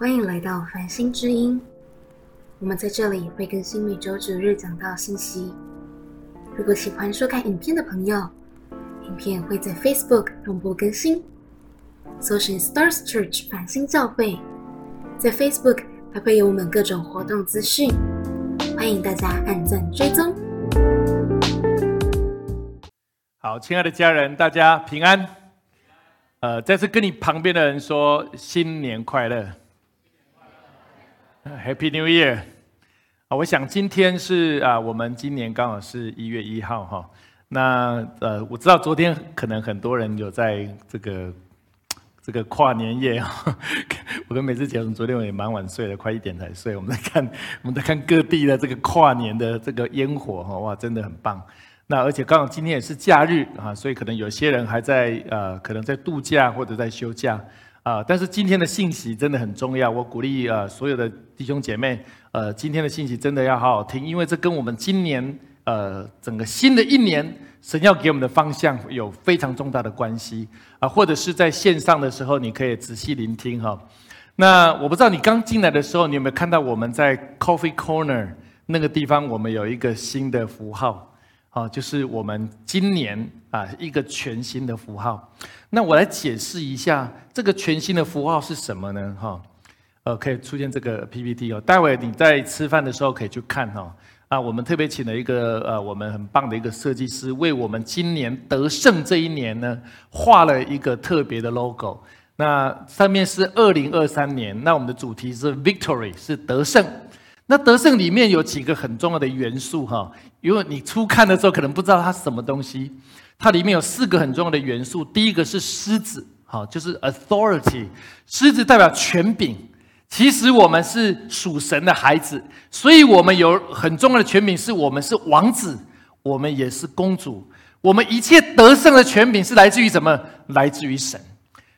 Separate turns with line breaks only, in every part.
欢迎来到繁星之音。我们在这里会更新每周九日讲到信息。如果喜欢收看影片的朋友，影片会在 Facebook 同步更新。搜寻 Stars Church 繁星教会，在 Facebook 还会有我们各种活动资讯，欢迎大家按赞追踪。
好，亲爱的家人，大家平安。呃，再次跟你旁边的人说新年快乐 Happy New Year！啊，我想今天是啊，我们今年刚好是一月一号哈。那呃，我知道昨天可能很多人有在这个 这个跨年夜啊。我跟美智姐，我们昨天也蛮晚睡的，快一点才睡。我们在看，我们在看各地的这个跨年的这个烟火哈，哇，真的很棒。那而且刚好今天也是假日啊，所以可能有些人还在呃，可能在度假或者在休假啊。但是今天的信息真的很重要，我鼓励呃所有的弟兄姐妹，呃，今天的信息真的要好好听，因为这跟我们今年呃整个新的一年神要给我们的方向有非常重大的关系啊。或者是在线上的时候，你可以仔细聆听哈。那我不知道你刚进来的时候，你有没有看到我们在 Coffee Corner 那个地方，我们有一个新的符号。啊，就是我们今年啊一个全新的符号。那我来解释一下，这个全新的符号是什么呢？哈，呃，可以出现这个 PPT 哦。待会你在吃饭的时候可以去看哈。啊，我们特别请了一个呃，我们很棒的一个设计师，为我们今年得胜这一年呢，画了一个特别的 logo。那上面是二零二三年，那我们的主题是 Victory，是得胜。那得胜里面有几个很重要的元素哈，因为你初看的时候可能不知道它是什么东西，它里面有四个很重要的元素。第一个是狮子，好，就是 authority，狮子代表权柄。其实我们是属神的孩子，所以我们有很重要的权柄，是我们是王子，我们也是公主，我们一切得胜的权柄是来自于什么？来自于神。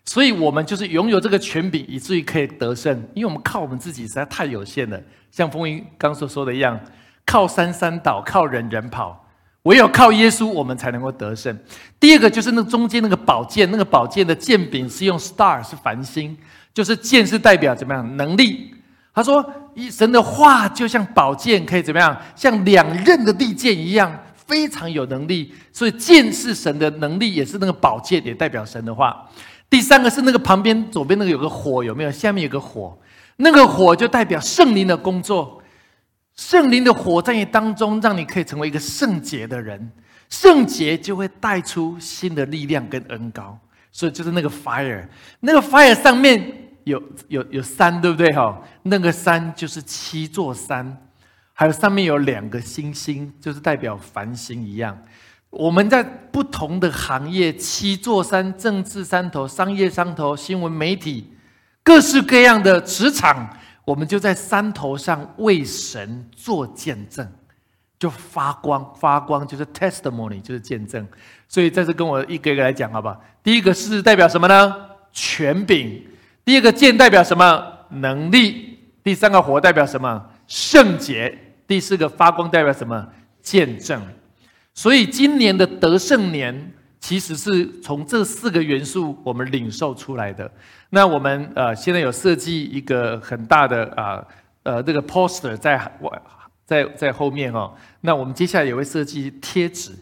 所以我们就是拥有这个权柄，以至于可以得胜。因为我们靠我们自己实在太有限了，像风云刚所说的一样，靠山山倒，靠人人跑，唯有靠耶稣，我们才能够得胜。第二个就是那中间那个宝剑，那个宝剑的剑柄是用 star，是繁星，就是剑是代表怎么样能力。他说，神的话就像宝剑，可以怎么样，像两刃的利剑一样，非常有能力。所以剑是神的能力，也是那个宝剑，也代表神的话。第三个是那个旁边左边那个有个火有没有？下面有个火，那个火就代表圣灵的工作，圣灵的火在你当中，让你可以成为一个圣洁的人，圣洁就会带出新的力量跟恩高，所以就是那个 fire，那个 fire 上面有有有山，对不对哈？那个山就是七座山，还有上面有两个星星，就是代表繁星一样。我们在不同的行业，七座山、政治山头、商业山头、新闻媒体，各式各样的职场，我们就在山头上为神做见证，就发光发光，就是 testimony，就是见证。所以在这跟我一个一个来讲，好不好？第一个是代表什么呢？权柄。第二个剑代表什么？能力。第三个火代表什么？圣洁。第四个发光代表什么？见证。所以今年的得胜年，其实是从这四个元素我们领受出来的。那我们呃现在有设计一个很大的啊呃这个 poster 在我在在后面哦。那我们接下来也会设计贴纸，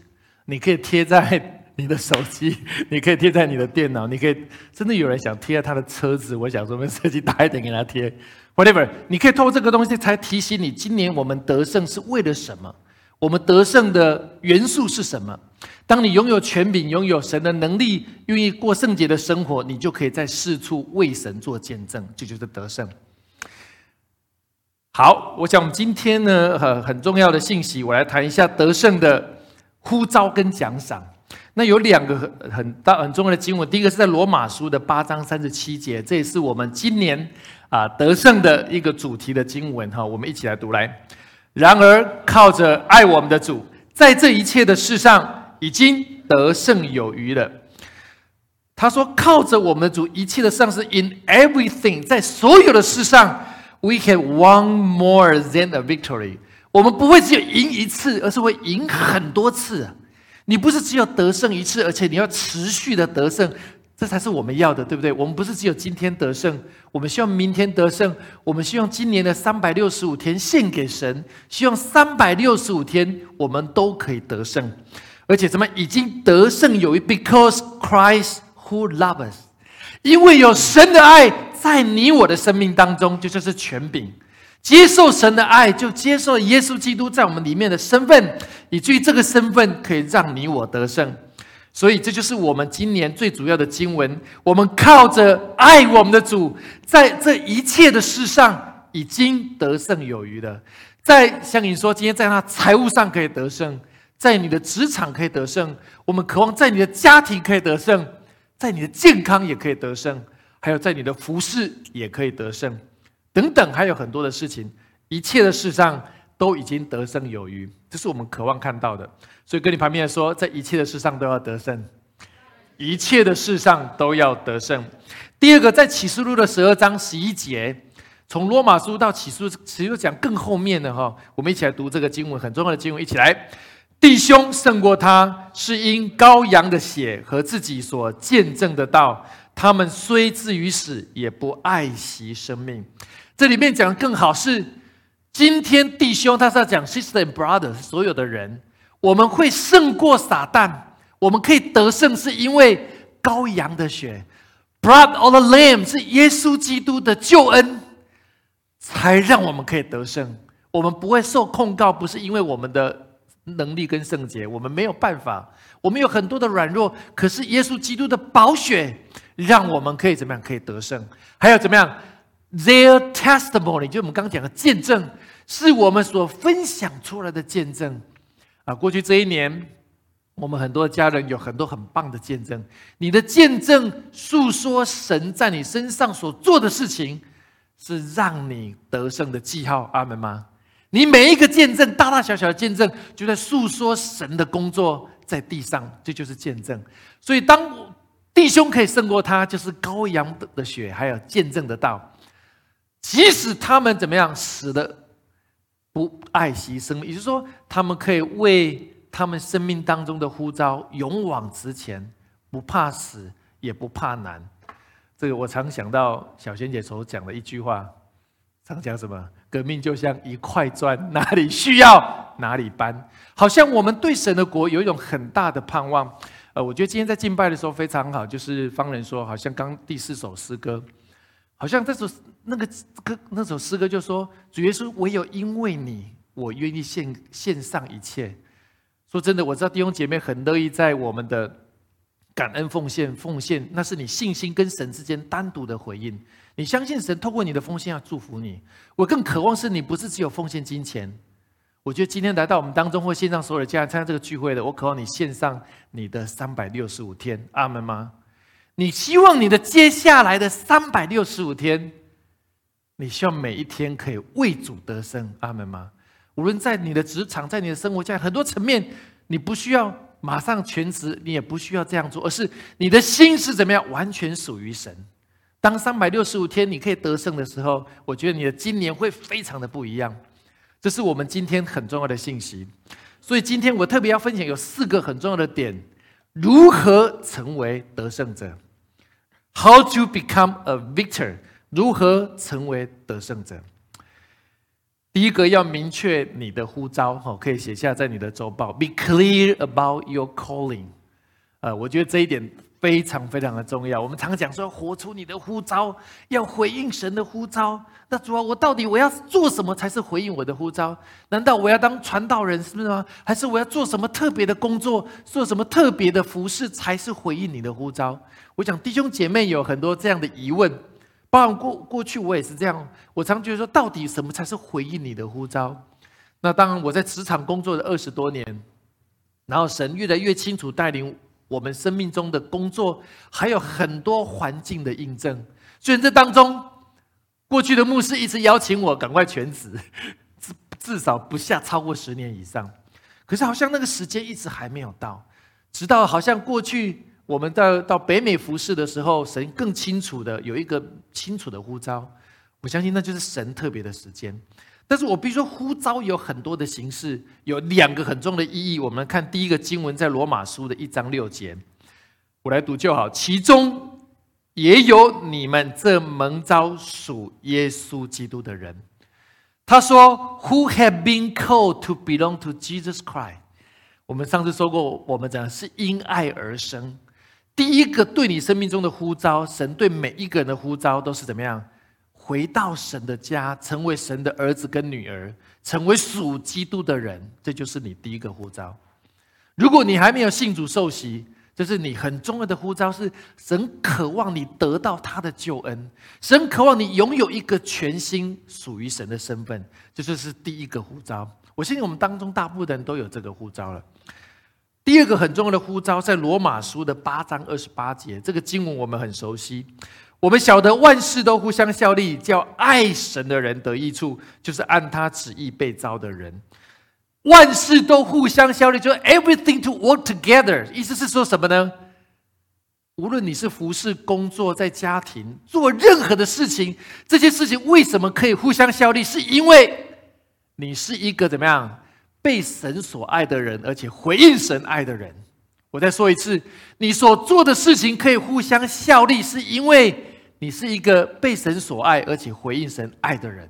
你可以贴在你的手机，你可以贴在你的电脑，你可以真的有人想贴在他的车子，我想说我们设计大一点给他贴，whatever。你可以透过这个东西才提醒你，今年我们得胜是为了什么。我们得胜的元素是什么？当你拥有权柄、拥有神的能力，愿意过圣洁的生活，你就可以在四处为神做见证，这就是得胜。好，我想我们今天呢，很很重要的信息，我来谈一下得胜的呼召跟奖赏。那有两个很很大很重要的经文，第一个是在罗马书的八章三十七节，这也是我们今年啊得胜的一个主题的经文哈，我们一起来读来。然而，靠着爱我们的主，在这一切的事上已经得胜有余了。他说：“靠着我们的主，一切的上司 in everything，在所有的事上，we can one more than a victory。我们不会只有赢一次，而是会赢很多次。你不是只有得胜一次，而且你要持续的得胜，这才是我们要的，对不对？我们不是只有今天得胜，我们希望明天得胜，我们希望今年的三百六十五天献给神，希望三百六十五天我们都可以得胜，而且怎么已经得胜有余？Because Christ who loves us，因为有神的爱在你我的生命当中，就就是权柄。接受神的爱，就接受耶稣基督在我们里面的身份，以至于这个身份可以让你我得胜。所以，这就是我们今年最主要的经文。我们靠着爱我们的主，在这一切的事上已经得胜有余了。在像你说，今天在他财务上可以得胜，在你的职场可以得胜，我们渴望在你的家庭可以得胜，在你的健康也可以得胜，还有在你的服饰也可以得胜，等等，还有很多的事情，一切的事上都已经得胜有余。这是我们渴望看到的。所以跟你旁边说，在一切的事上都要得胜，一切的事上都要得胜。第二个，在启示录的十二章十一节，从罗马书到启示启示讲更后面的哈，我们一起来读这个经文，很重要的经文，一起来。弟兄胜过他，是因羔羊的血和自己所见证的道。他们虽至于死，也不爱惜生命。这里面讲的更好是，今天弟兄他是要讲 sister and brother，所有的人。我们会胜过撒旦，我们可以得胜，是因为羔羊的血，Blood of the Lamb 是耶稣基督的救恩，才让我们可以得胜。我们不会受控告，不是因为我们的能力跟圣洁，我们没有办法，我们有很多的软弱。可是耶稣基督的宝血，让我们可以怎么样？可以得胜。还有怎么样？Their testimony，就我们刚刚讲的见证，是我们所分享出来的见证。啊，过去这一年，我们很多家人有很多很棒的见证。你的见证诉说神在你身上所做的事情，是让你得胜的记号。阿门吗？你每一个见证，大大小小的见证，就在诉说神的工作在地上，这就是见证。所以，当弟兄可以胜过他，就是羔羊的血，还有见证的道。即使他们怎么样死的。不爱惜生命，也就是说，他们可以为他们生命当中的呼召勇往直前，不怕死，也不怕难。这个我常想到小仙姐所讲的一句话，常讲什么？革命就像一块砖，哪里需要哪里搬。好像我们对神的国有一种很大的盼望。呃，我觉得今天在敬拜的时候非常好，就是方人说，好像刚第四首诗歌。好像这首那个歌那首诗歌就说：“主耶稣，唯有因为你，我愿意献献上一切。”说真的，我知道弟兄姐妹很乐意在我们的感恩奉献奉献，那是你信心跟神之间单独的回应。你相信神透过你的奉献要祝福你。我更渴望是你不是只有奉献金钱。我觉得今天来到我们当中或线上所有的家人参加这个聚会的，我渴望你献上你的三百六十五天。阿门吗？你希望你的接下来的三百六十五天，你希望每一天可以为主得胜，阿门吗？无论在你的职场，在你的生活在很多层面，你不需要马上全职，你也不需要这样做，而是你的心是怎么样，完全属于神。当三百六十五天你可以得胜的时候，我觉得你的今年会非常的不一样。这是我们今天很重要的信息。所以今天我特别要分享有四个很重要的点，如何成为得胜者。How to become a victor？如何成为得胜者？第一个要明确你的呼召，哈，可以写下在你的周报。Be clear about your calling。呃，我觉得这一点。非常非常的重要。我们常讲说，活出你的呼召，要回应神的呼召。那主要我到底我要做什么才是回应我的呼召？难道我要当传道人是不是吗？还是我要做什么特别的工作，做什么特别的服饰才是回应你的呼召？我想弟兄姐妹有很多这样的疑问，包括过过去我也是这样。我常觉得说，到底什么才是回应你的呼召？那当然，我在职场工作了二十多年，然后神越来越清楚带领。我们生命中的工作还有很多环境的印证，所以这当中，过去的牧师一直邀请我赶快全职，至至少不下超过十年以上。可是好像那个时间一直还没有到，直到好像过去我们到到北美服侍的时候，神更清楚的有一个清楚的呼召，我相信那就是神特别的时间。但是我必须说，呼召有很多的形式，有两个很重要的意义。我们看第一个经文，在罗马书的一章六节，我来读就好。其中也有你们这蒙召属耶稣基督的人。他说：“Who have been called to belong to Jesus Christ？” 我们上次说过，我们讲是因爱而生。第一个对你生命中的呼召，神对每一个人的呼召都是怎么样？回到神的家，成为神的儿子跟女儿，成为属基督的人，这就是你第一个呼召。如果你还没有信主受洗，这是你很重要的呼召，是神渴望你得到他的救恩，神渴望你拥有一个全新属于神的身份，这就是第一个呼召。我相信我们当中大部分人都有这个呼召了。第二个很重要的呼召，在罗马书的八章二十八节，这个经文我们很熟悉。我们晓得万事都互相效力，叫爱神的人得益处，就是按他旨意被招的人。万事都互相效力，就 everything to work together。意思是说什么呢？无论你是服侍、工作、在家庭做任何的事情，这些事情为什么可以互相效力？是因为你是一个怎么样被神所爱的人，而且回应神爱的人。我再说一次，你所做的事情可以互相效力，是因为你是一个被神所爱，而且回应神爱的人。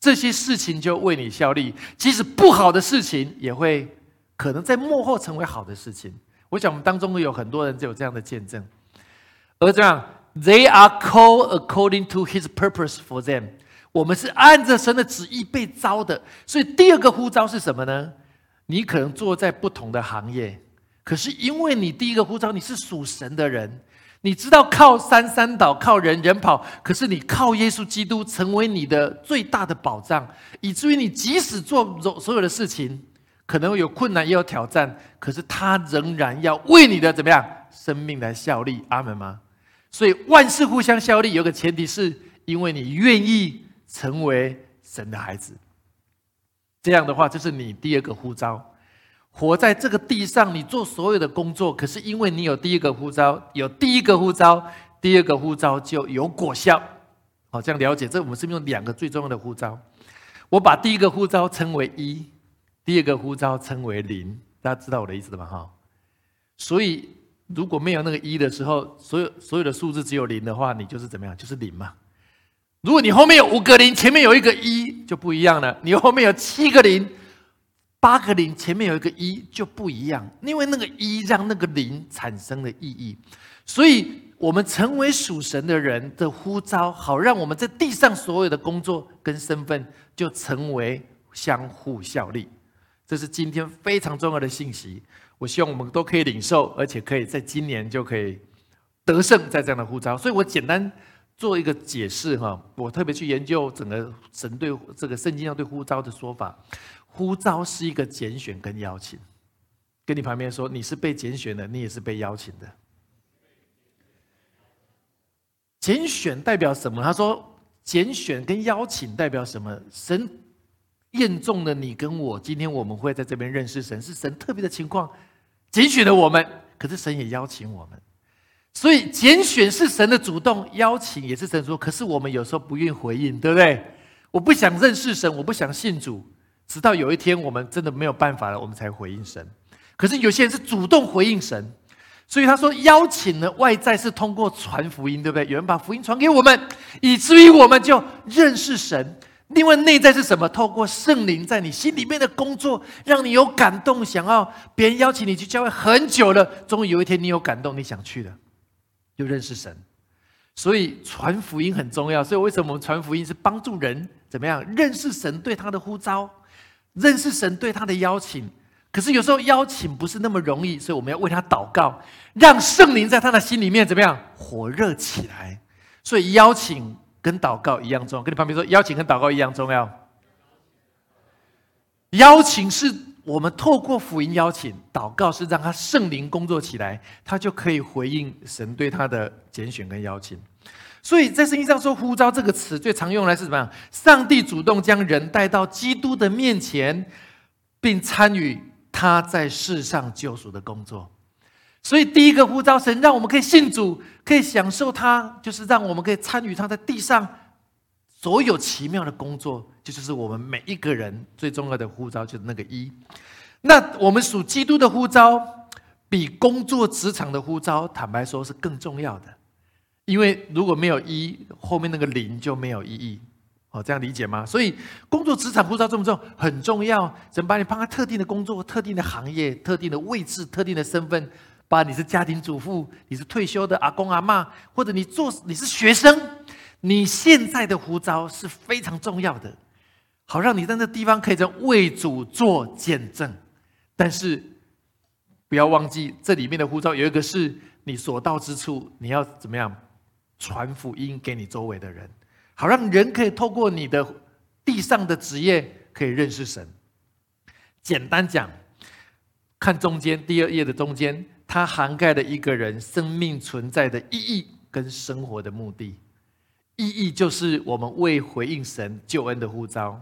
这些事情就为你效力，即使不好的事情也会可能在幕后成为好的事情。我想我们当中有很多人就有这样的见证。而这样，They are called according to His purpose for them。我们是按着神的旨意被招的。所以第二个呼召是什么呢？你可能坐在不同的行业，可是因为你第一个呼召，你是属神的人。你知道靠山山倒，靠人人跑，可是你靠耶稣基督成为你的最大的保障，以至于你即使做所有的事情，可能会有困难也有挑战，可是他仍然要为你的怎么样生命来效力。阿门吗？所以万事互相效力，有个前提是因为你愿意成为神的孩子。这样的话，这是你第二个呼召。活在这个地上，你做所有的工作，可是因为你有第一个呼召，有第一个呼召，第二个呼召就有果效。好，这样了解，这我们是用两个最重要的呼召。我把第一个呼召称为一，第二个呼召称为零。大家知道我的意思了吗？哈，所以如果没有那个一的时候，所有所有的数字只有零的话，你就是怎么样？就是零嘛。如果你后面有五个零，前面有一个一，就不一样了。你后面有七个零。八个零前面有一个一就不一样，因为那个一让那个零产生了意义，所以我们成为属神的人的呼召，好让我们在地上所有的工作跟身份就成为相互效力。这是今天非常重要的信息，我希望我们都可以领受，而且可以在今年就可以得胜在这样的呼召。所以我简单做一个解释哈，我特别去研究整个神对这个圣经上对呼召的说法。呼召是一个拣选跟邀请，跟你旁边说你是被拣选的，你也是被邀请的。拣选代表什么？他说拣选跟邀请代表什么？神验中了你跟我，今天我们会在这边认识神，是神特别的情况，拣选了我们，可是神也邀请我们，所以拣选是神的主动，邀请也是神说。可是我们有时候不愿回应，对不对？我不想认识神，我不想信主。直到有一天，我们真的没有办法了，我们才回应神。可是有些人是主动回应神，所以他说邀请呢，外在是通过传福音，对不对？有人把福音传给我们，以至于我们就认识神。另外内在是什么？透过圣灵在你心里面的工作，让你有感动，想要别人邀请你去教会很久了，终于有一天你有感动，你想去的，就认识神。所以传福音很重要。所以为什么我们传福音是帮助人怎么样认识神对他的呼召？认识神对他的邀请，可是有时候邀请不是那么容易，所以我们要为他祷告，让圣灵在他的心里面怎么样火热起来。所以邀请跟祷告一样重要。跟你旁边说，邀请跟祷告一样重要。邀请是我们透过福音邀请，祷告是让他圣灵工作起来，他就可以回应神对他的拣选跟邀请。所以在圣经上说“呼召”这个词最常用来是什么样？上帝主动将人带到基督的面前，并参与他在世上救赎的工作。所以第一个呼召，神让我们可以信主，可以享受他，就是让我们可以参与他在地上所有奇妙的工作。这就是我们每一个人最重要的呼召，就是那个一。那我们属基督的呼召，比工作职场的呼召，坦白说是更重要的。因为如果没有一，后面那个零就没有意义。哦，这样理解吗？所以工作职场护照重不重很重要。怎么把你放在特定的工作、特定的行业、特定的位置、特定的身份？把你是家庭主妇，你是退休的阿公阿妈，或者你做你是学生，你现在的护照是非常重要的，好让你在那地方可以在为主做见证。但是不要忘记，这里面的护照有一个是你所到之处，你要怎么样传福音给你周围的人。好，让人可以透过你的地上的职业可以认识神。简单讲，看中间第二页的中间，它涵盖了一个人生命存在的意义跟生活的目的。意义就是我们为回应神救恩的呼召；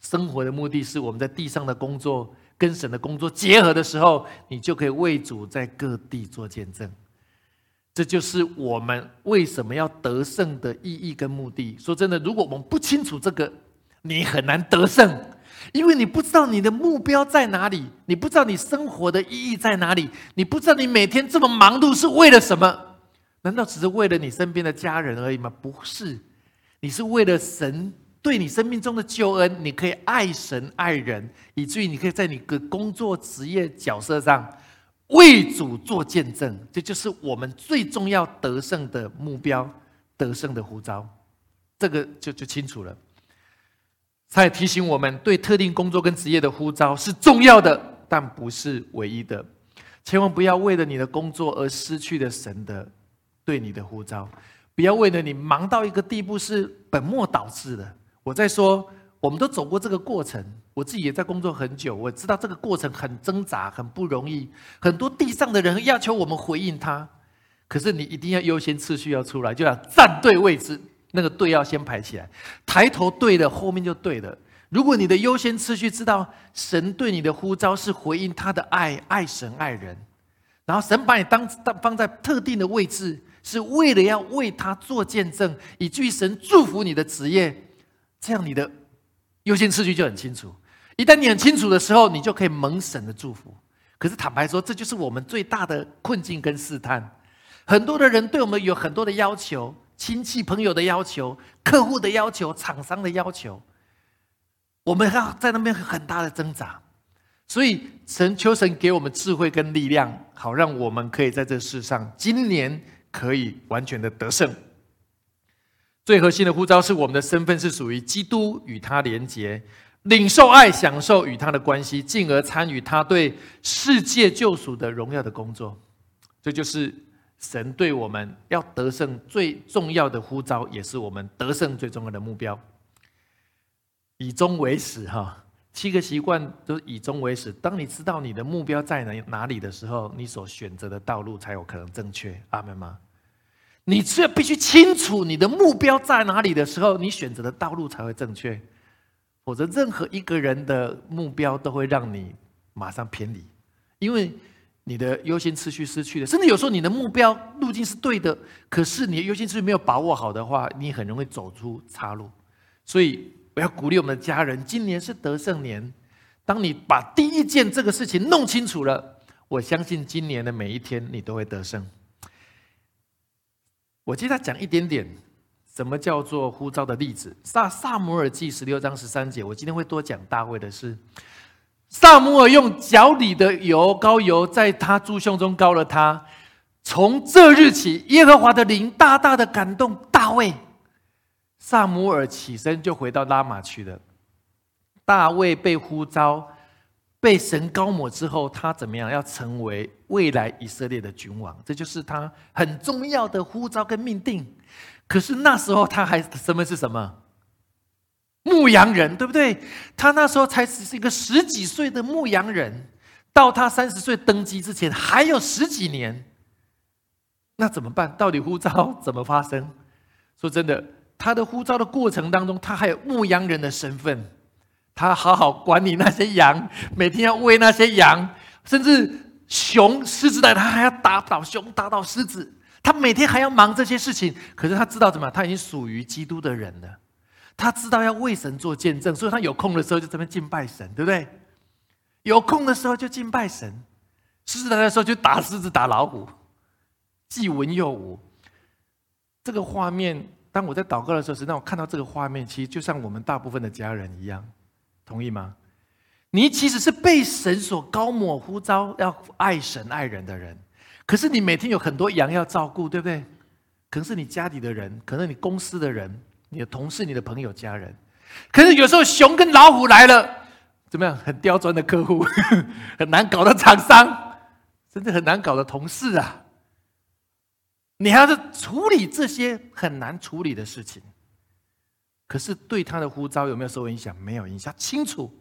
生活的目的是我们在地上的工作跟神的工作结合的时候，你就可以为主在各地做见证。这就是我们为什么要得胜的意义跟目的。说真的，如果我们不清楚这个，你很难得胜，因为你不知道你的目标在哪里，你不知道你生活的意义在哪里，你不知道你每天这么忙碌是为了什么？难道只是为了你身边的家人而已吗？不是，你是为了神对你生命中的救恩，你可以爱神爱人，以至于你可以在你的工作职业角色上。为主做见证，这就是我们最重要得胜的目标，得胜的呼召，这个就就清楚了。他也提醒我们，对特定工作跟职业的呼召是重要的，但不是唯一的。千万不要为了你的工作而失去了神的对你的呼召，不要为了你忙到一个地步是本末倒置的。我在说。我们都走过这个过程，我自己也在工作很久，我知道这个过程很挣扎，很不容易。很多地上的人要求我们回应他，可是你一定要优先次序要出来，就要站对位置，那个队要先排起来，抬头对了，后面就对了。如果你的优先次序知道神对你的呼召是回应他的爱，爱神爱人，然后神把你当当放在特定的位置，是为了要为他做见证，以至于神祝福你的职业，这样你的。优先次序就很清楚，一旦你很清楚的时候，你就可以蒙神的祝福。可是坦白说，这就是我们最大的困境跟试探。很多的人对我们有很多的要求，亲戚朋友的要求，客户的要求，厂商的要求，我们要在那边很大的挣扎。所以神求神给我们智慧跟力量，好让我们可以在这世上今年可以完全的得胜。最核心的呼召是我们的身份是属于基督，与他连结，领受爱，享受与他的关系，进而参与他对世界救赎的荣耀的工作。这就是神对我们要得胜最重要的呼召，也是我们得胜最重要的目标。以终为始，哈，七个习惯都以终为始。当你知道你的目标在哪哪里的时候，你所选择的道路才有可能正确。阿门吗？你只有必须清楚你的目标在哪里的时候，你选择的道路才会正确。否则，任何一个人的目标都会让你马上偏离，因为你的优先次序失去了。甚至有时候，你的目标路径是对的，可是你的优先次序没有把握好的话，你很容易走出岔路。所以，我要鼓励我们的家人，今年是得胜年。当你把第一件这个事情弄清楚了，我相信今年的每一天你都会得胜。我接着讲一点点，什么叫做呼召的例子？萨萨姆尔记十六章十三节，我今天会多讲大卫的事。萨姆尔用脚里的油膏油在他猪胸中膏了他。从这日起，耶和华的灵大大的感动大卫。萨姆尔起身就回到拉玛去了。大卫被呼召。被神高抹之后，他怎么样？要成为未来以色列的君王，这就是他很重要的呼召跟命定。可是那时候他还身份是什么？牧羊人，对不对？他那时候才只是一个十几岁的牧羊人，到他三十岁登基之前还有十几年。那怎么办？到底呼召怎么发生？说真的，他的呼召的过程当中，他还有牧羊人的身份。他好好管理那些羊，每天要喂那些羊，甚至熊、狮子来，他还要打倒熊、打倒狮子。他每天还要忙这些事情。可是他知道怎么？他已经属于基督的人了。他知道要为神做见证，所以他有空的时候就这边敬拜神，对不对？有空的时候就敬拜神。狮子来的时候就打狮子、打老虎，既文又武。这个画面，当我在祷告的时候，实际上我看到这个画面，其实就像我们大部分的家人一样，同意吗？你其实是被神所高抹呼召，要爱神爱人的人，可是你每天有很多羊要照顾，对不对？可能是你家里的人，可能你公司的人，你的同事、你的朋友、家人，可是有时候熊跟老虎来了，怎么样？很刁钻的客户，很难搞的厂商，甚至很难搞的同事啊！你还要是处理这些很难处理的事情，可是对他的呼召有没有受影响？没有影响，清楚。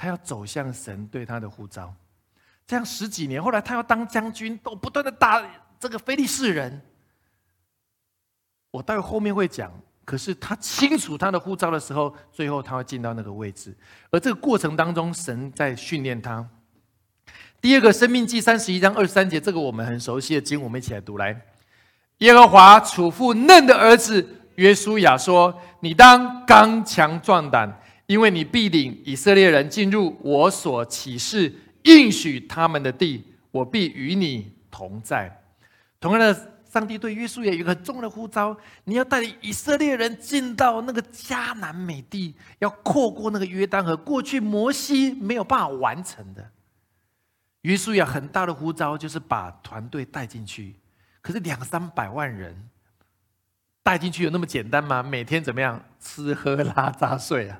他要走向神对他的呼召，这样十几年，后来他要当将军，都不断的打这个非利士人。我待会后面会讲，可是他清楚他的呼召的时候，最后他会进到那个位置，而这个过程当中，神在训练他。第二个，《生命记》三十一章二十三节，这个我们很熟悉的经，我们一起来读来。耶和华嘱咐嫩的儿子约书亚说：“你当刚强壮胆。”因为你必领以色列人进入我所启示应许他们的地，我必与你同在。同样的，上帝对约书亚有一个很重的呼召：你要带领以色列人进到那个迦南美地，要跨过那个约旦河，过去摩西没有办法完成的。约书亚很大的呼召就是把团队带进去，可是两三百万人带进去有那么简单吗？每天怎么样吃喝拉撒睡啊？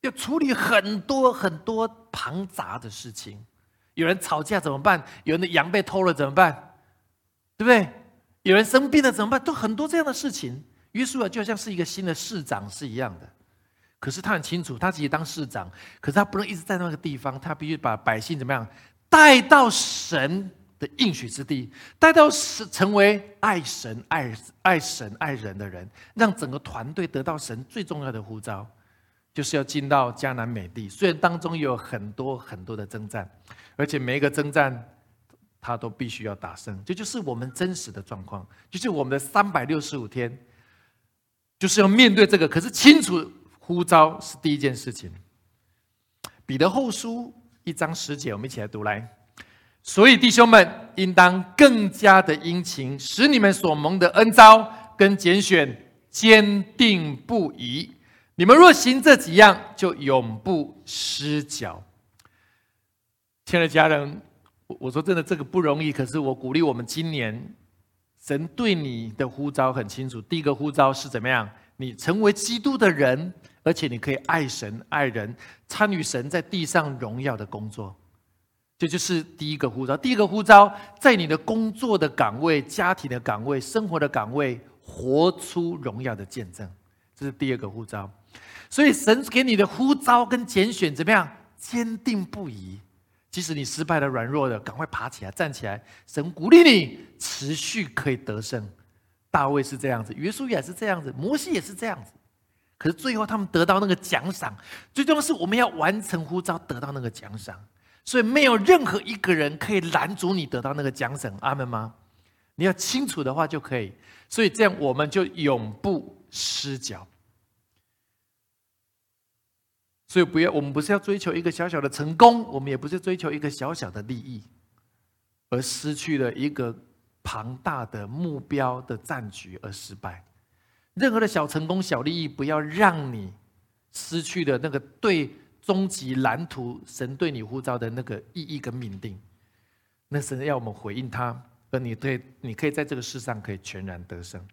要处理很多很多庞杂的事情，有人吵架怎么办？有人的羊被偷了怎么办？对不对？有人生病了怎么办？都很多这样的事情。约书亚就像是一个新的市长是一样的，可是他很清楚，他自己当市长，可是他不能一直在那个地方，他必须把百姓怎么样带到神的应许之地，带到是成为爱神爱爱神爱人的人，让整个团队得到神最重要的呼召。就是要进到迦南美地，虽然当中有很多很多的征战，而且每一个征战他都必须要打胜，这就是我们真实的状况，就是我们的三百六十五天，就是要面对这个。可是清楚呼召是第一件事情。彼得后书一章十节，我们一起来读来。所以弟兄们应当更加的殷勤，使你们所蒙的恩召跟拣选坚定不移。你们若行这几样，就永不失脚。亲爱的家人，我我说真的，这个不容易。可是我鼓励我们，今年神对你的呼召很清楚。第一个呼召是怎么样？你成为基督的人，而且你可以爱神爱人，参与神在地上荣耀的工作。这就是第一个呼召。第一个呼召，在你的工作的岗位、家庭的岗位、生活的岗位，活出荣耀的见证。这是第二个呼召。所以神给你的呼召跟拣选怎么样？坚定不移。即使你失败了、软弱的，赶快爬起来、站起来。神鼓励你持续可以得胜。大卫是这样子，约书亚是这样子，摩西也是这样子。可是最后他们得到那个奖赏，最重要是我们要完成呼召，得到那个奖赏。所以没有任何一个人可以拦阻你得到那个奖赏。阿门吗？你要清楚的话就可以。所以这样我们就永不失脚。所以不要，我们不是要追求一个小小的成功，我们也不是追求一个小小的利益，而失去了一个庞大的目标的战局而失败。任何的小成功、小利益，不要让你失去了那个对终极蓝图、神对你呼召的那个意义跟命定。那神要我们回应他，而你对，你可以在这个世上可以全然得胜。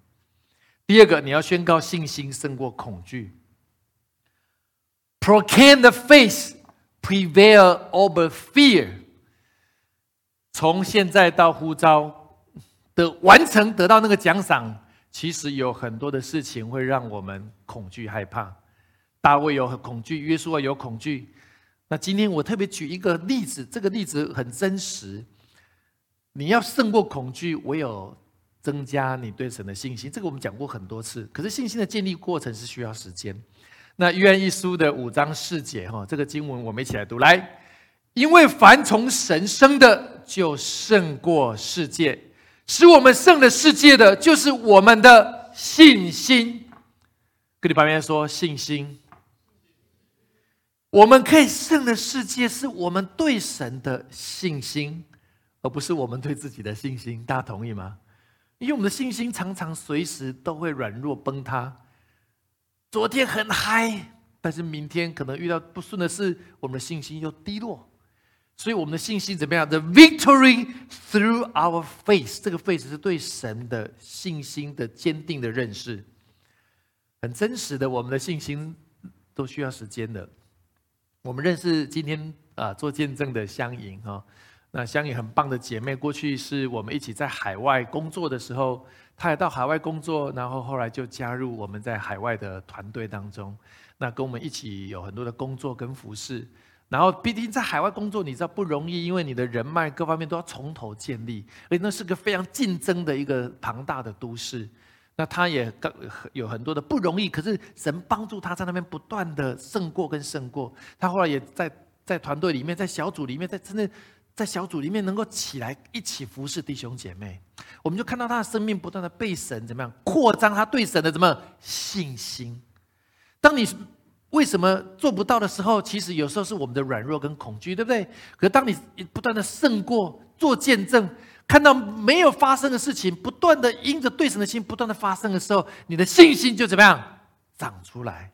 第二个，你要宣告信心胜过恐惧。Proclaim the faith, prevail over fear。从现在到呼召的完成，得到那个奖赏，其实有很多的事情会让我们恐惧害怕。大卫有很恐惧，约书亚有恐惧。那今天我特别举一个例子，这个例子很真实。你要胜过恐惧，唯有增加你对神的信心。这个我们讲过很多次。可是信心的建立过程是需要时间。那约翰一书的五章四节哈，这个经文我们一起来读来。因为凡从神生的，就胜过世界；使我们胜了世界的，就是我们的信心。跟你旁边说信心，我们可以胜的世界，是我们对神的信心，而不是我们对自己的信心。大家同意吗？因为我们的信心常常随时都会软弱崩塌。昨天很嗨，但是明天可能遇到不顺的事，我们的信心又低落。所以我们的信心怎么样？The victory through our faith，这个 faith 是对神的信心的坚定的认识，很真实的。我们的信心都需要时间的。我们认识今天啊做见证的香莹哈，那香莹很棒的姐妹，过去是我们一起在海外工作的时候，她也到海外工作，然后后来就加入我们在海外的团队当中，那跟我们一起有很多的工作跟服饰。然后，毕竟在海外工作，你知道不容易，因为你的人脉各方面都要从头建立，而那是个非常竞争的一个庞大的都市。那他也刚有很多的不容易，可是神帮助他在那边不断的胜过跟胜过。他后来也在在团队里面，在小组里面，在真的在小组里面能够起来一起服侍弟兄姐妹，我们就看到他的生命不断的被神怎么样扩张，他对神的怎么信心。当你。为什么做不到的时候，其实有时候是我们的软弱跟恐惧，对不对？可当你不断的胜过，做见证，看到没有发生的事情，不断的因着对神的心不断的发生的时候，你的信心就怎么样长出来？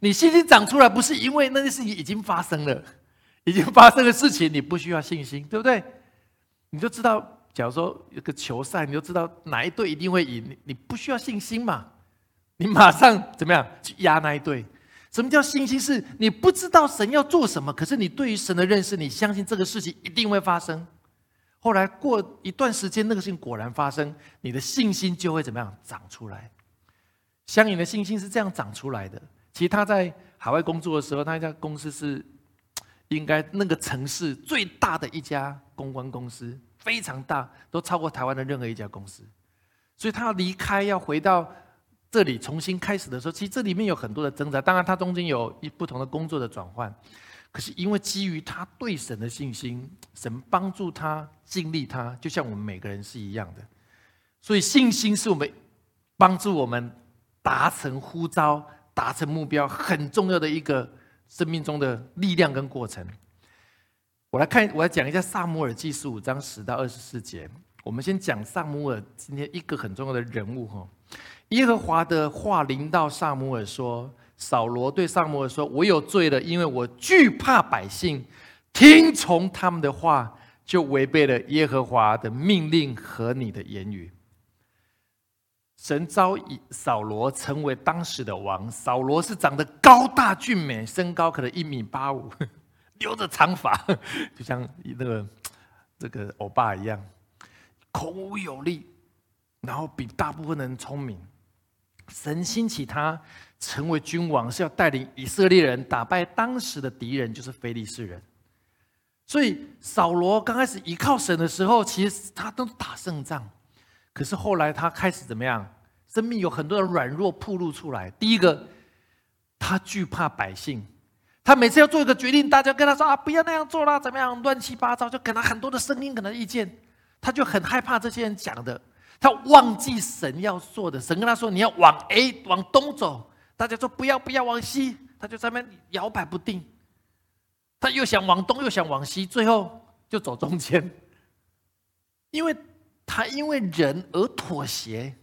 你信心长出来，不是因为那件事情已经发生了，已经发生的事情，你不需要信心，对不对？你就知道，假如说有个球赛，你就知道哪一队一定会赢，你不需要信心嘛？你马上怎么样去压那一队？什么叫信心？是你不知道神要做什么，可是你对于神的认识，你相信这个事情一定会发生。后来过一段时间，那个事情果然发生，你的信心就会怎么样长出来？相应的信心是这样长出来的。其实他在海外工作的时候，那一家公司是应该那个城市最大的一家公关公司，非常大，都超过台湾的任何一家公司。所以他要离开，要回到。这里重新开始的时候，其实这里面有很多的挣扎。当然，他中间有一不同的工作的转换，可是因为基于他对神的信心，神帮助他经历他，就像我们每个人是一样的。所以信心是我们帮助我们达成呼召、达成目标很重要的一个生命中的力量跟过程。我来看，我来讲一下萨姆尔记十五章十到二十四节。我们先讲萨姆尔今天一个很重要的人物哈。耶和华的话临到萨姆尔说：“扫罗对萨姆尔说，我有罪了，因为我惧怕百姓，听从他们的话，就违背了耶和华的命令和你的言语。神召以扫罗成为当时的王。扫罗是长得高大俊美，身高可能一米八五，留着长发，就像那个这个欧巴一样，孔武有力，然后比大部分人聪明。”神兴起他成为君王，是要带领以色列人打败当时的敌人，就是非利士人。所以扫罗刚开始依靠神的时候，其实他都打胜仗。可是后来他开始怎么样？生命有很多的软弱暴露出来。第一个，他惧怕百姓，他每次要做一个决定，大家跟他说啊，不要那样做啦，怎么样？乱七八糟，就给他很多的声音，给他意见，他就很害怕这些人讲的。他忘记神要做的，神跟他说：“你要往 A 往东走。”大家说：“不要，不要往西。”他就在那摇摆不定。他又想往东，又想往西，最后就走中间。因为他因为人而妥协，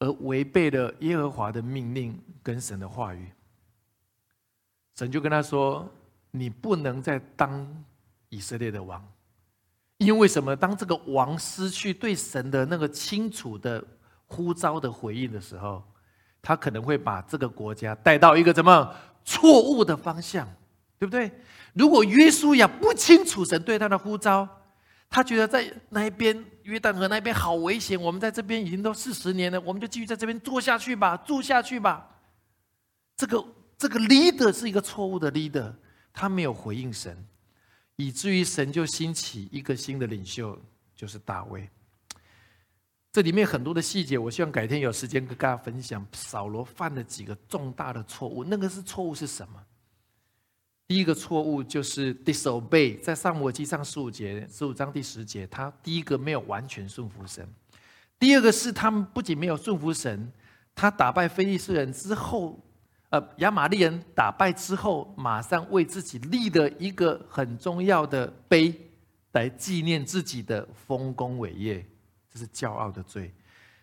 而违背了耶和华的命令跟神的话语。神就跟他说：“你不能再当以色列的王。”因为什么？当这个王失去对神的那个清楚的呼召的回应的时候，他可能会把这个国家带到一个怎么错误的方向，对不对？如果约书亚不清楚神对他的呼召，他觉得在那一边约旦河那边好危险，我们在这边已经都四十年了，我们就继续在这边做下去吧，住下去吧。这个这个 leader 是一个错误的 leader，他没有回应神。以至于神就兴起一个新的领袖，就是大卫。这里面很多的细节，我希望改天有时间跟大家分享。扫罗犯了几个重大的错误，那个是错误是什么？第一个错误就是 disobey，在上摩记上十五节十五章第十节，他第一个没有完全顺服神。第二个是他们不仅没有顺服神，他打败非利士人之后。呃，亚玛利人打败之后，马上为自己立了一个很重要的碑，来纪念自己的丰功伟业。这是骄傲的罪。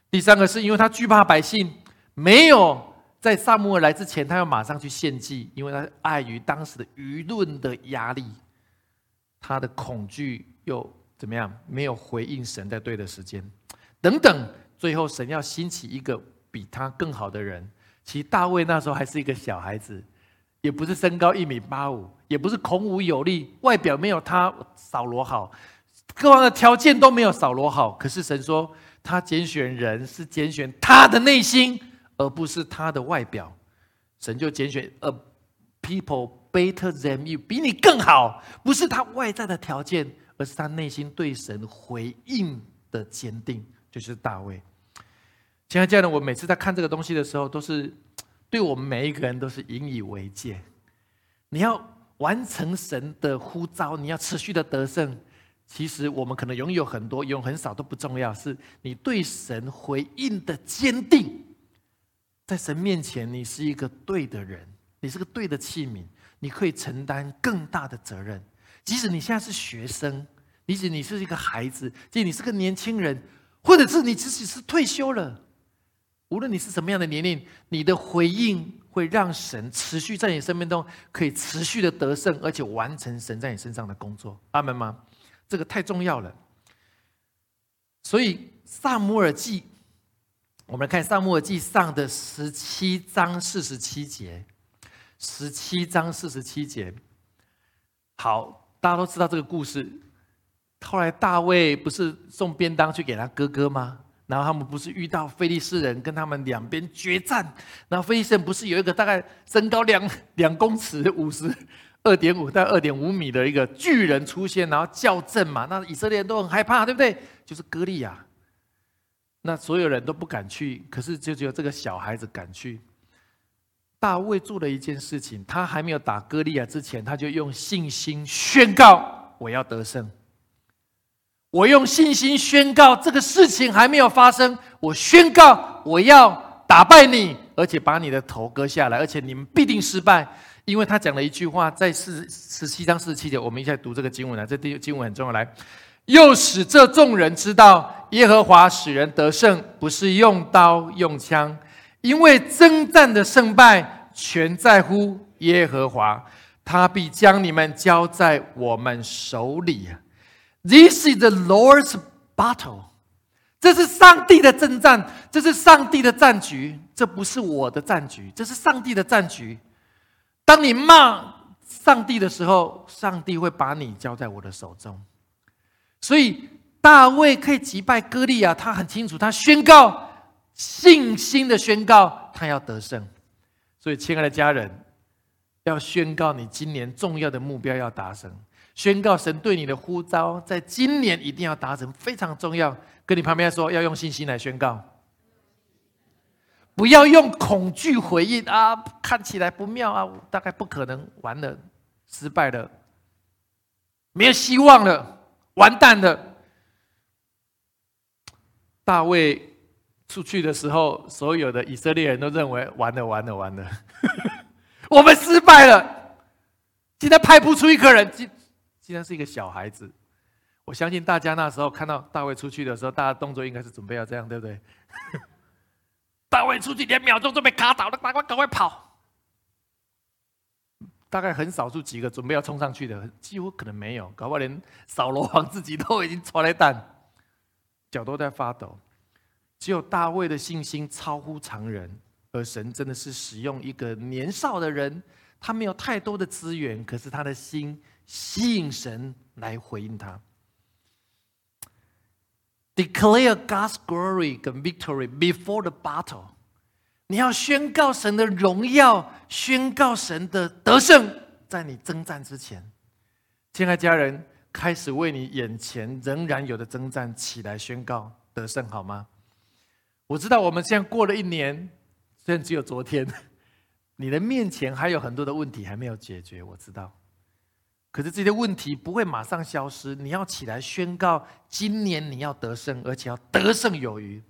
第三个是因为他惧怕百姓，没有在萨母尔来之前，他要马上去献祭，因为他碍于当时的舆论的压力，他的恐惧又怎么样？没有回应神在对的时间，等等，最后神要兴起一个比他更好的人。其实大卫那时候还是一个小孩子，也不是身高一米八五，也不是孔武有力，外表没有他扫罗好，各方的条件都没有扫罗好。可是神说，他拣选人是拣选他的内心，而不是他的外表。神就拣选 a people better than you，比你更好，不是他外在的条件，而是他内心对神回应的坚定，就是大卫。亲爱的家人，我每次在看这个东西的时候，都是对我们每一个人都是引以为戒。你要完成神的呼召，你要持续的得胜。其实我们可能拥有很多，拥有很少都不重要，是你对神回应的坚定。在神面前，你是一个对的人，你是个对的器皿，你可以承担更大的责任。即使你现在是学生，即使你是一个孩子，即使你是个年轻人，或者是你即使是退休了。无论你是什么样的年龄，你的回应会让神持续在你生命中可以持续的得胜，而且完成神在你身上的工作。阿门吗？这个太重要了。所以萨姆尔记，我们来看萨姆尔记上的十七章四十七节，十七章四十七节。好，大家都知道这个故事。后来大卫不是送便当去给他哥哥吗？然后他们不是遇到菲利士人，跟他们两边决战。然后菲利士人不是有一个大概身高两 两公尺、五十二点五到二点五米的一个巨人出现，然后叫阵嘛？那以色列人都很害怕，对不对？就是歌利亚。那所有人都不敢去，可是就只有这个小孩子敢去。大卫做了一件事情，他还没有打歌利亚之前，他就用信心宣告：我要得胜。我用信心宣告，这个事情还没有发生。我宣告，我要打败你，而且把你的头割下来，而且你们必定失败。因为他讲了一句话，在四十七章四十七节，我们一起来读这个经文啊，这第经文很重要。来，又使这众人知道，耶和华使人得胜，不是用刀用枪，因为征战的胜败全在乎耶和华，他必将你们交在我们手里。This is the Lord's battle，这是上帝的征战，这是上帝的战局，这不是我的战局，这是上帝的战局。当你骂上帝的时候，上帝会把你交在我的手中。所以大卫可以击败歌利亚，他很清楚，他宣告信心的宣告，他要得胜。所以，亲爱的家人，要宣告你今年重要的目标要达成。宣告神对你的呼召，在今年一定要达成，非常重要。跟你旁边说，要用信心来宣告，不要用恐惧回应啊！看起来不妙啊，大概不可能，完了，失败了，没有希望了，完蛋了。大卫出去的时候，所有的以色列人都认为完了，完了，完了，我们失败了，现在派不出一个人。既然是一个小孩子，我相信大家那时候看到大卫出去的时候，大家动作应该是准备要这样，对不对？大卫出去连秒钟都被卡倒了，赶快赶快跑！大概很少数几个准备要冲上去的，几乎可能没有，搞不好连扫罗王自己都已经抓来蛋，脚都在发抖。只有大卫的信心超乎常人，而神真的是使用一个年少的人，他没有太多的资源，可是他的心。吸引神来回应他，declare God's glory 跟 victory before the battle。你要宣告神的荣耀，宣告神的得胜，在你征战之前，亲爱家人，开始为你眼前仍然有的征战起来宣告得胜，好吗？我知道我们现在过了一年，虽然只有昨天，你的面前还有很多的问题还没有解决，我知道。可是这些问题不会马上消失，你要起来宣告，今年你要得胜，而且要得胜有余。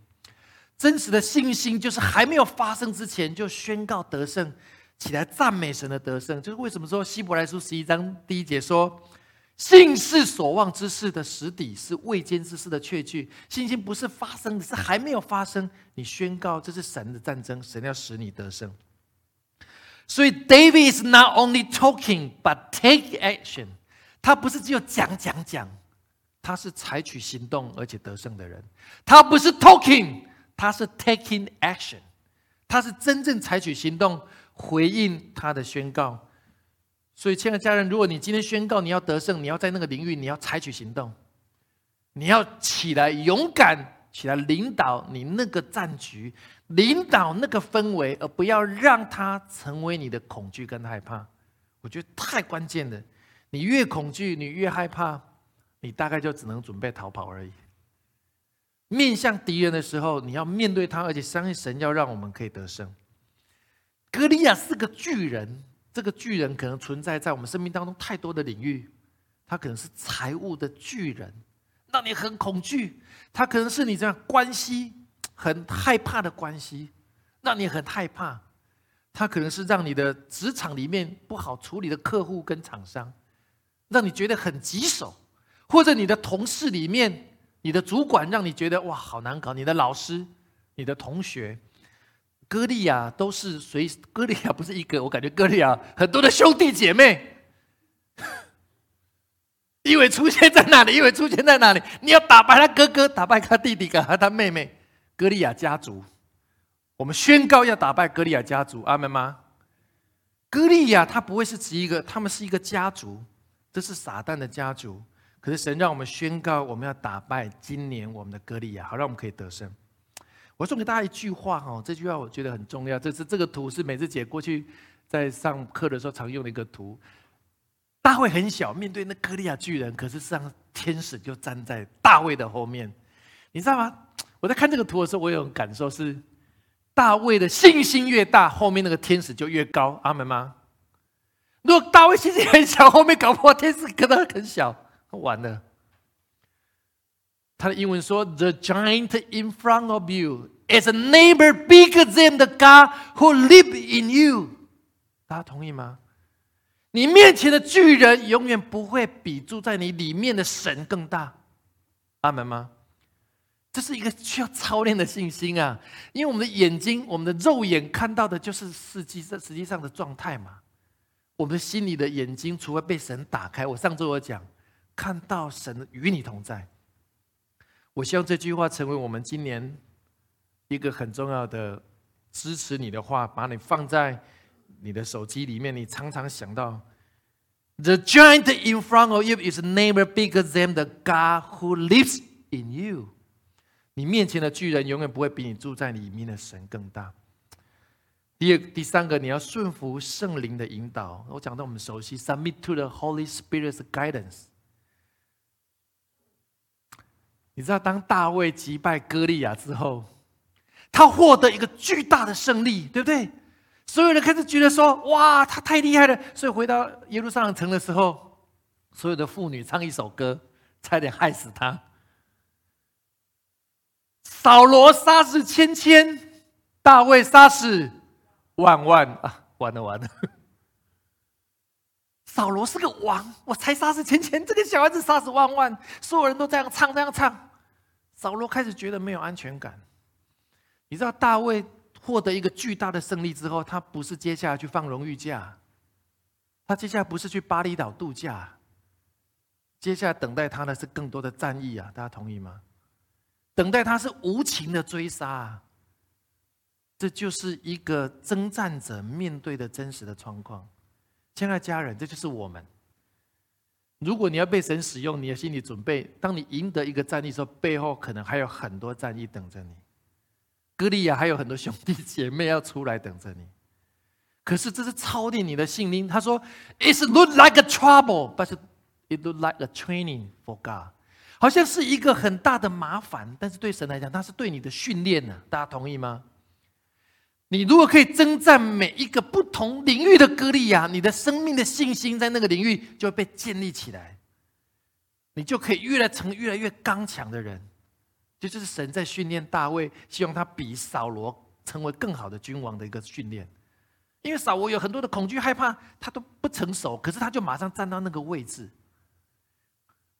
真实的信心就是还没有发生之前就宣告得胜，起来赞美神的得胜。就是为什么说希伯来书十一章第一节说，信是所望之事的实底，是未见之事的确据。信心不是发生的，是还没有发生。你宣告这是神的战争，神要使你得胜。所以，David is not only talking but take action。他不是只有讲讲讲，他是采取行动而且得胜的人。他不是 talking，他是 taking action。他是真正采取行动回应他的宣告。所以，亲爱的家人，如果你今天宣告你要得胜，你要在那个领域，你要采取行动，你要起来勇敢起来领导你那个战局，领导那个氛围，而不要让它成为你的恐惧跟害怕。我觉得太关键了。你越恐惧，你越害怕，你大概就只能准备逃跑而已。面向敌人的时候，你要面对他，而且相信神要让我们可以得胜。格利亚是个巨人。这个巨人可能存在在我们生命当中太多的领域，他可能是财务的巨人，让你很恐惧；他可能是你这样关系很害怕的关系，让你很害怕；他可能是让你的职场里面不好处理的客户跟厂商，让你觉得很棘手；或者你的同事里面，你的主管让你觉得哇好难搞；你的老师、你的同学。歌利亚都是随歌利亚不是一个，我感觉歌利亚很多的兄弟姐妹，因为出现在哪里，因为出现在哪里，你要打败他哥哥，打败他弟弟，打败他妹妹，歌利亚家族，我们宣告要打败歌利亚家族，阿门吗？歌利亚他不会是指一个，他们是一个家族，这是撒旦的家族，可是神让我们宣告，我们要打败今年我们的歌利亚，好让我们可以得胜。我送给大家一句话哈，这句话我觉得很重要。这是这个图是美智姐过去在上课的时候常用的一个图。大卫很小，面对那歌利亚巨人，可是上天使就站在大卫的后面。你知道吗？我在看这个图的时候，我有种感受是，大卫的信心越大，后面那个天使就越高。阿门吗？如果大卫信心很小，后面搞不好天使可能很小，完了。他的英文说：“The giant in front of you is a neighbor bigger than the God who live in you。”大家同意吗？你面前的巨人永远不会比住在你里面的神更大。阿门吗？这是一个需要操练的信心啊！因为我们的眼睛，我们的肉眼看到的就是实际上实际上的状态嘛。我们心里的眼睛，除了被神打开，我上周我讲，看到神与你同在。我希望这句话成为我们今年一个很重要的支持你的话，把你放在你的手机里面。你常常想到，The giant in front of you is never bigger than the God who lives in you。你面前的巨人永远不会比你住在里面的神更大。第二、第三个，你要顺服圣灵的引导。我讲到我们熟悉，Submit to the Holy Spirit's guidance。你知道，当大卫击败歌利亚之后，他获得一个巨大的胜利，对不对？所有人开始觉得说：“哇，他太厉害了！”所以回到耶路撒冷城的时候，所有的妇女唱一首歌，差点害死他。扫罗杀死千千，大卫杀死万万啊！完了完了。扫罗是个王，我才杀死千千，这个小孩子杀死万万，所有人都这样唱，这样唱。扫罗开始觉得没有安全感。你知道大卫获得一个巨大的胜利之后，他不是接下来去放荣誉假，他接下来不是去巴厘岛度假，接下来等待他的是更多的战役啊！大家同意吗？等待他是无情的追杀，这就是一个征战者面对的真实的状况。亲爱家人，这就是我们。如果你要被神使用，你的心理准备，当你赢得一个战役时候，背后可能还有很多战役等着你。歌利亚还有很多兄弟姐妹要出来等着你。可是这是操练你的信心。他说：“It look like a trouble, but it look like a training for God。”好像是一个很大的麻烦，但是对神来讲，它是对你的训练呢。大家同意吗？你如果可以征战每一个不同领域的歌利亚，你的生命的信心在那个领域就会被建立起来，你就可以越来成越来越刚强的人。这就是神在训练大卫，希望他比扫罗成为更好的君王的一个训练。因为扫罗有很多的恐惧害怕，他都不成熟，可是他就马上站到那个位置。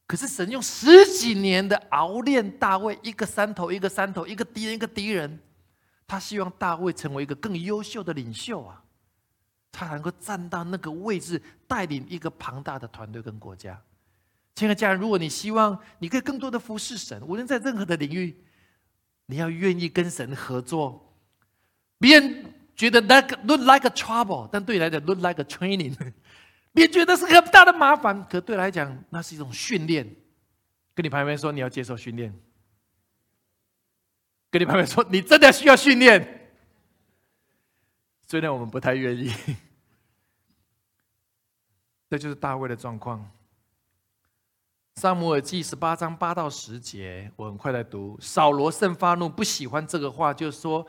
可是神用十几年的熬炼大卫，一个山头一个山头，一个敌人一个敌人，他希望大卫成为一个更优秀的领袖啊，他能够站到那个位置，带领一个庞大的团队跟国家。亲爱的家人，如果你希望你可以更多的服侍神，无论在任何的领域，你要愿意跟神合作。别人觉得 like look like a trouble，但对你来讲 look like a training。别觉得是很大的麻烦，可对来讲，那是一种训练。跟你旁边说，你要接受训练。跟你旁边说，你真的需要训练。虽然我们不太愿意，这就是大卫的状况。萨姆尔记十八章八到十节，我很快来读。扫罗甚发怒，不喜欢这个话，就说。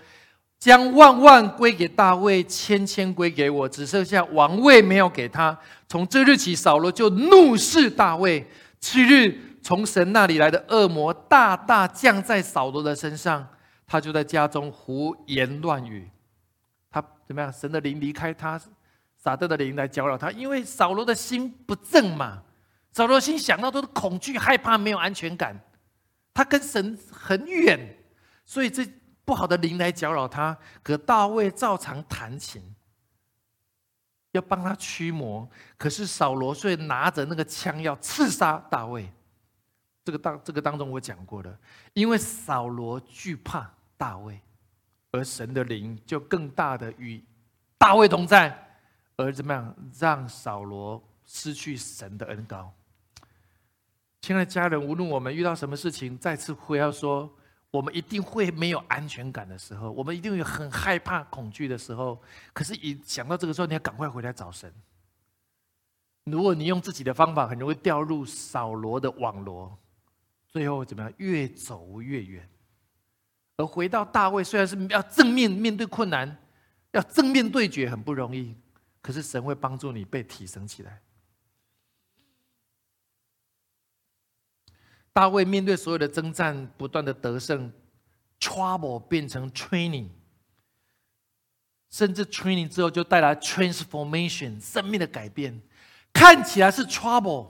将万万归给大卫，千千归给我，只剩下王位没有给他。从这日起，扫罗就怒视大卫。次日，从神那里来的恶魔大大降在扫罗的身上，他就在家中胡言乱语。他怎么样？神的灵离开他，撒旦的灵来搅扰他，因为扫罗的心不正嘛。扫罗心想到都是恐惧、害怕、没有安全感，他跟神很远，所以这。不好的灵来搅扰他，可大卫照常弹琴，要帮他驱魔。可是扫罗却拿着那个枪要刺杀大卫。这个当这个当中我讲过的，因为扫罗惧怕大卫，而神的灵就更大的与大卫同在，而怎么样让扫罗失去神的恩高。亲爱的家人，无论我们遇到什么事情，再次会要说。我们一定会没有安全感的时候，我们一定有很害怕、恐惧的时候。可是，一想到这个时候，你要赶快回来找神。如果你用自己的方法，很容易掉入扫罗的网罗，最后怎么样？越走越远。而回到大卫，虽然是要正面面对困难，要正面对决，很不容易。可是神会帮助你被提升起来。大卫面对所有的征战，不断的得胜，trouble 变成 training，甚至 training 之后就带来 transformation，生命的改变。看起来是 trouble，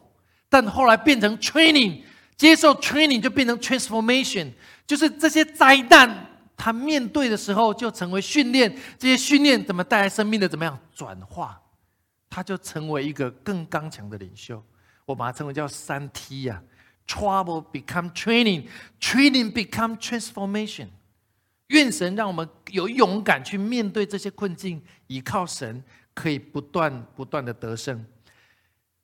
但后来变成 training，接受 training 就变成 transformation，就是这些灾难他面对的时候就成为训练，这些训练怎么带来生命的怎么样转化，他就成为一个更刚强的领袖。我把它称为叫三 T 呀。Trouble become training, training become transformation。愿神让我们有勇敢去面对这些困境，依靠神可以不断不断的得胜。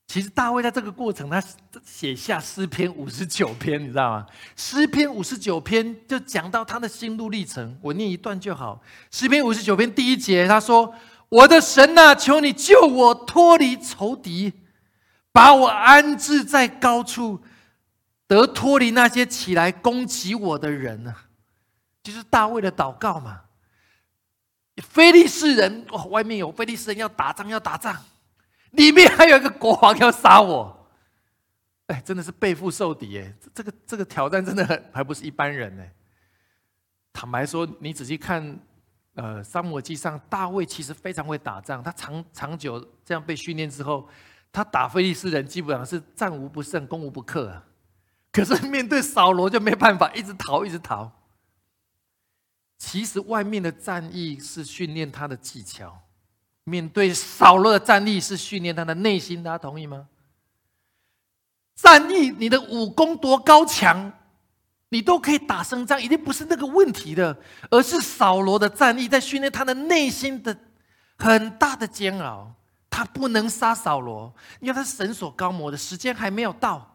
其实大卫在这个过程，他写下诗篇五十九篇，你知道吗？诗篇五十九篇就讲到他的心路历程。我念一段就好。诗篇五十九篇第一节，他说：“我的神呐，求你救我脱离仇敌，把我安置在高处。”得脱离那些起来攻击我的人呢？就是大卫的祷告嘛。非利士人，哇，外面有非利士人要打仗，要打仗，里面还有一个国王要杀我。哎，真的是背负受敌哎，这个这个挑战真的很，还不是一般人呢。坦白说，你仔细看，呃，《沙漠记》上，大卫其实非常会打仗，他长长久这样被训练之后，他打非利士人基本上是战无不胜，攻无不克啊。可是面对扫罗就没办法，一直逃，一直逃。其实外面的战役是训练他的技巧，面对扫罗的战役是训练他的内心。大家同意吗？战役你的武功多高强，你都可以打胜仗，一定不是那个问题的，而是扫罗的战役在训练他的内心的很大的煎熬。他不能杀扫罗，因为他是神所高摩的时间还没有到。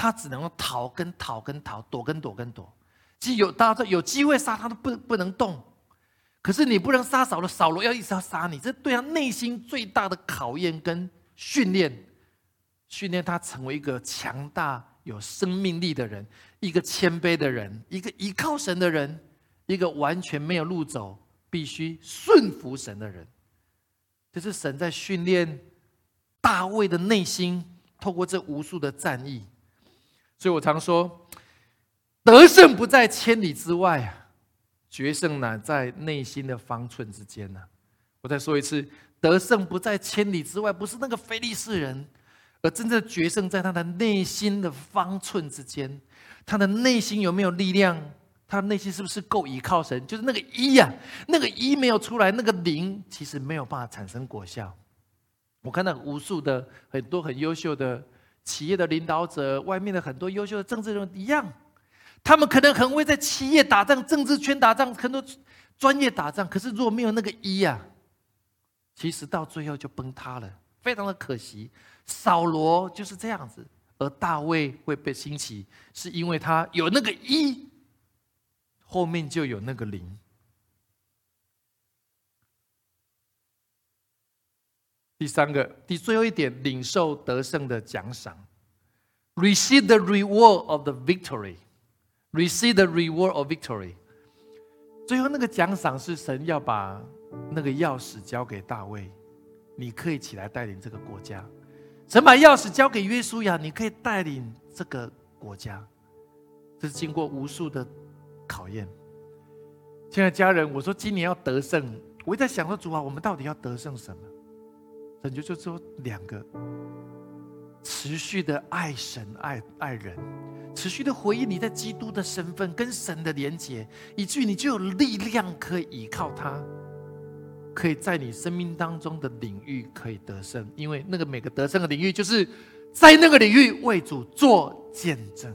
他只能逃跟逃跟逃，躲跟躲跟躲。既有大家有机会杀他都不不能动，可是你不能杀扫罗，扫罗要一直要杀你，这对他内心最大的考验跟训练，训练他成为一个强大有生命力的人，一个谦卑的人，一个依靠神的人，一个完全没有路走，必须顺服神的人。这是神在训练大卫的内心，透过这无数的战役。所以我常说，得胜不在千里之外啊，决胜乃在内心的方寸之间呢。我再说一次，得胜不在千里之外，不是那个非利士人，而真正的决胜在他的内心的方寸之间，他的内心有没有力量？他的内心是不是够依靠神？就是那个一呀，那个一没有出来，那个零其实没有办法产生果效。我看到无数的很多很优秀的企业的领导者，外面的很多优秀的政治人一样，他们可能很会在企业打仗、政治圈打仗，很多专业打仗。可是如果没有那个一呀，其实到最后就崩塌了，非常的可惜。扫罗就是这样子，而大卫会被兴起，是因为他有那个一。后面就有那个零。第三个，第最后一点，领受得胜的奖赏，receive the reward of the victory，receive the reward of victory。最后那个奖赏是神要把那个钥匙交给大卫，你可以起来带领这个国家。神把钥匙交给约书亚，你可以带领这个国家。这是经过无数的。考验，亲爱的家人，我说今年要得胜，我一直在想说主啊，我们到底要得胜什么？神就就说两个：持续的爱神、爱爱人，持续的回忆你在基督的身份跟神的连结，以至于你就有力量可以依靠他，可以在你生命当中的领域可以得胜。因为那个每个得胜的领域，就是在那个领域为主做见证。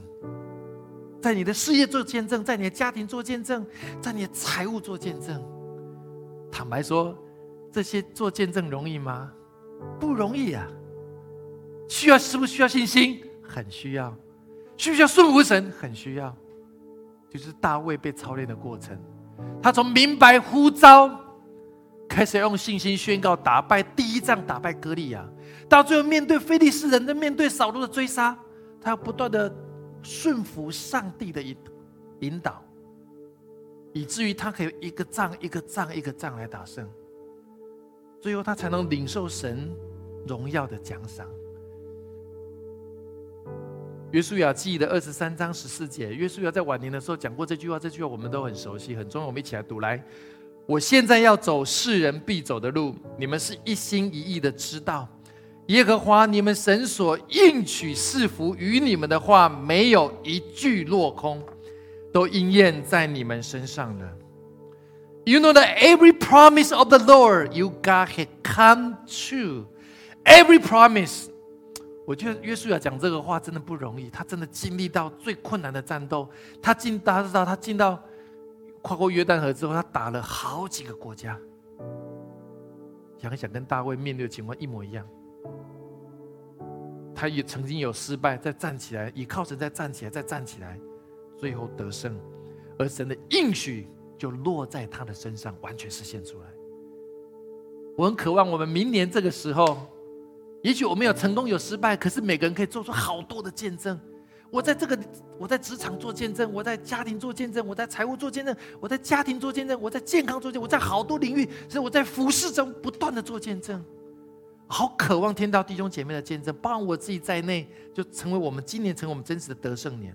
在你的事业做见证，在你的家庭做见证，在你的财务做见证。坦白说，这些做见证容易吗？不容易啊！需要是不是需要信心？很需要。需不需要顺服神？很需要。就是大卫被操练的过程，他从明白呼召，开始用信心宣告打败第一仗，打败歌利亚，到最后面对非利士人的面对扫罗的追杀，他要不断的。顺服上帝的引引导，以至于他可以一个仗一个仗一个仗来打胜，最后他才能领受神荣耀的奖赏。约书亚记的二十三章十四节，约书亚在晚年的时候讲过这句话，这句话我们都很熟悉，很重要。我们一起来读来。我现在要走世人必走的路，你们是一心一意的知道。耶和华，你们神所应许赐福与你们的话，没有一句落空，都应验在你们身上了。You know that every promise of the Lord you got has come true. Every promise，我觉得约书亚讲这个话真的不容易，他真的经历到最困难的战斗。他进，大家知道，他进到跨过约旦河之后，他打了好几个国家。想一想，跟大卫面对的情况一模一样。他也曾经有失败，再站起来，依靠神再站起来，再站起来，最后得胜，而神的应许就落在他的身上，完全实现出来。我很渴望我们明年这个时候，也许我们有成功有失败，可是每个人可以做出好多的见证。我在这个，我在职场做见证，我在家庭做见证，我在财务做见证，我在家庭做见证，我在健康做见证，我在好多领域，所以我在服饰中不断的做见证。好渴望听到弟兄姐妹的见证，包括我自己在内，就成为我们今年成为我们真实的得胜年。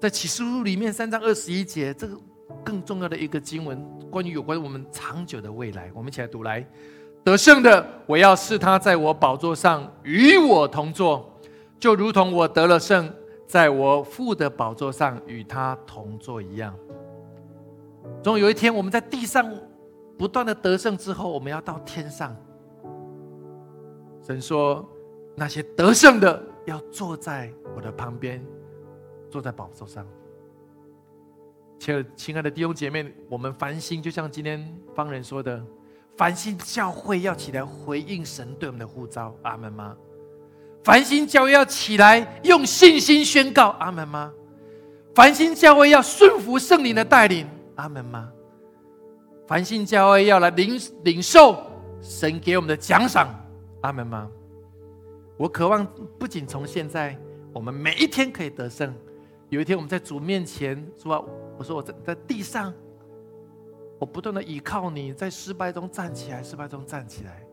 在启示录里面三章二十一节，这个更重要的一个经文，关于有关我们长久的未来，我们一起来读来。得胜的，我要是他在我宝座上与我同坐，就如同我得了胜，在我父的宝座上与他同坐一样。总有一天，我们在地上不断的得胜之后，我们要到天上。神说：“那些得胜的要坐在我的旁边，坐在宝座上。”亲亲爱的弟兄姐妹，我们繁星就像今天方人说的，繁星教会要起来回应神对我们的呼召，阿门吗？繁星教会要起来用信心宣告，阿门吗？繁星教会要顺服圣灵的带领，阿门吗？繁星教会要来领领受神给我们的奖赏。阿门吗？我渴望不仅从现在，我们每一天可以得胜。有一天我们在主面前说：“我说我在在地上，我不断的依靠你，在失败中站起来，失败中站起来。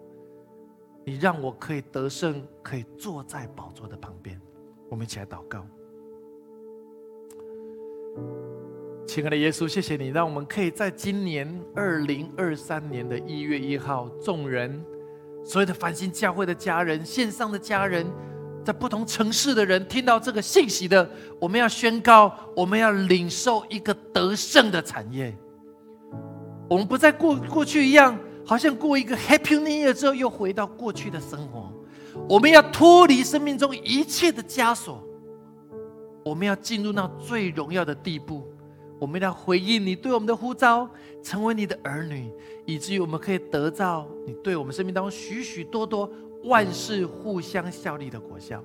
你让我可以得胜，可以坐在宝座的旁边。”我们一起来祷告。亲爱的耶稣，谢谢你，让我们可以在今年二零二三年的一月一号，众人。所有的繁星教会的家人、线上的家人，在不同城市的人听到这个信息的，我们要宣告，我们要领受一个得胜的产业。我们不再过过去一样，好像过一个 Happy New Year 之后又回到过去的生活。我们要脱离生命中一切的枷锁，我们要进入到最荣耀的地步。我们要回应你对我们的呼召，成为你的儿女，以至于我们可以得到你对我们生命当中许许多多万事互相效力的果效。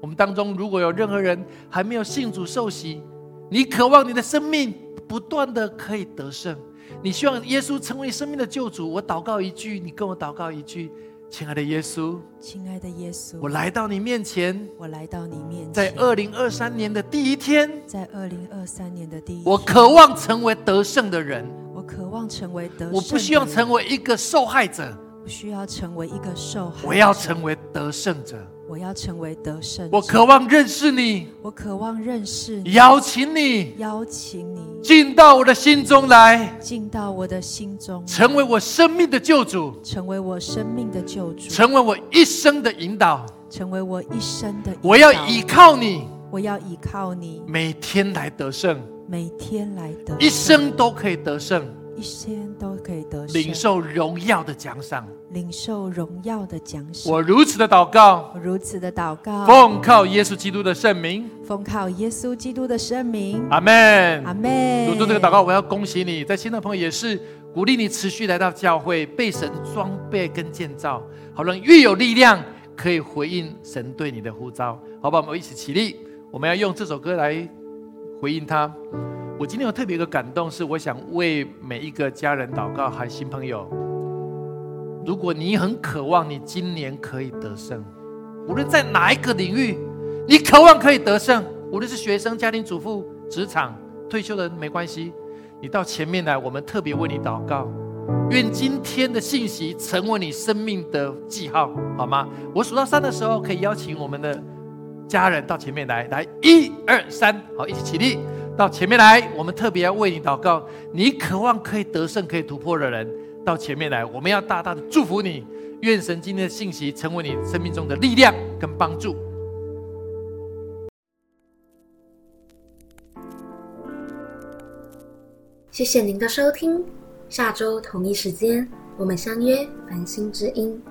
我们当中如果有任何人还没有信主受洗，你渴望你的生命不断的可以得胜，你希望耶稣成为生命的救主。我祷告一句，你跟我祷告一句。亲爱的耶稣，
亲爱的耶稣，
我来到你面前，
我来到你面前，
在二零二三年的第一天，
在二零二三年的第一天，
我渴望成为得胜的人，
我渴望成为得胜，
我不希望成为一个受害者，
不需要成为一个受害者，
我要成为得胜者。
我要成为得胜。
我渴望认识你。
我渴望认识你。
邀请你。
邀请你
进到我的心中来。
进到我的心中，
成为我生命的救主。
成为我生命的救主。
成为我一生的引导。
成为我一生的。
我要依靠你。
我要依靠你。
每天来得胜。
每天来得。
一生都可以得胜。
一生都可以得胜，
领受荣耀的奖赏，
领受荣耀的奖赏。
我如此的祷告，
我如此的祷告，
奉靠耶稣基督的圣名，
奉靠耶稣基督的圣名。
阿门，
阿门。
做这个祷告，我要恭喜你，在新的朋友也是鼓励你持续来到教会，被神装备跟建造，好让越有力量可以回应神对你的呼召。好吧，我们一起起立，我们要用这首歌来回应他。我今天有特别一个感动，是我想为每一个家人祷告，还新朋友。如果你很渴望你今年可以得胜，无论在哪一个领域，你渴望可以得胜，无论是学生、家庭主妇、职场、退休的人没关系，你到前面来，我们特别为你祷告。愿今天的信息成为你生命的记号，好吗？我数到三的时候，可以邀请我们的家人到前面来，来，一二三，好，一起起立。到前面来，我们特别要为你祷告。你渴望可以得胜、可以突破的人，到前面来，我们要大大的祝福你。愿神今天的信息成为你生命中的力量跟帮助。
谢谢您的收听，下周同一时间我们相约繁星之音。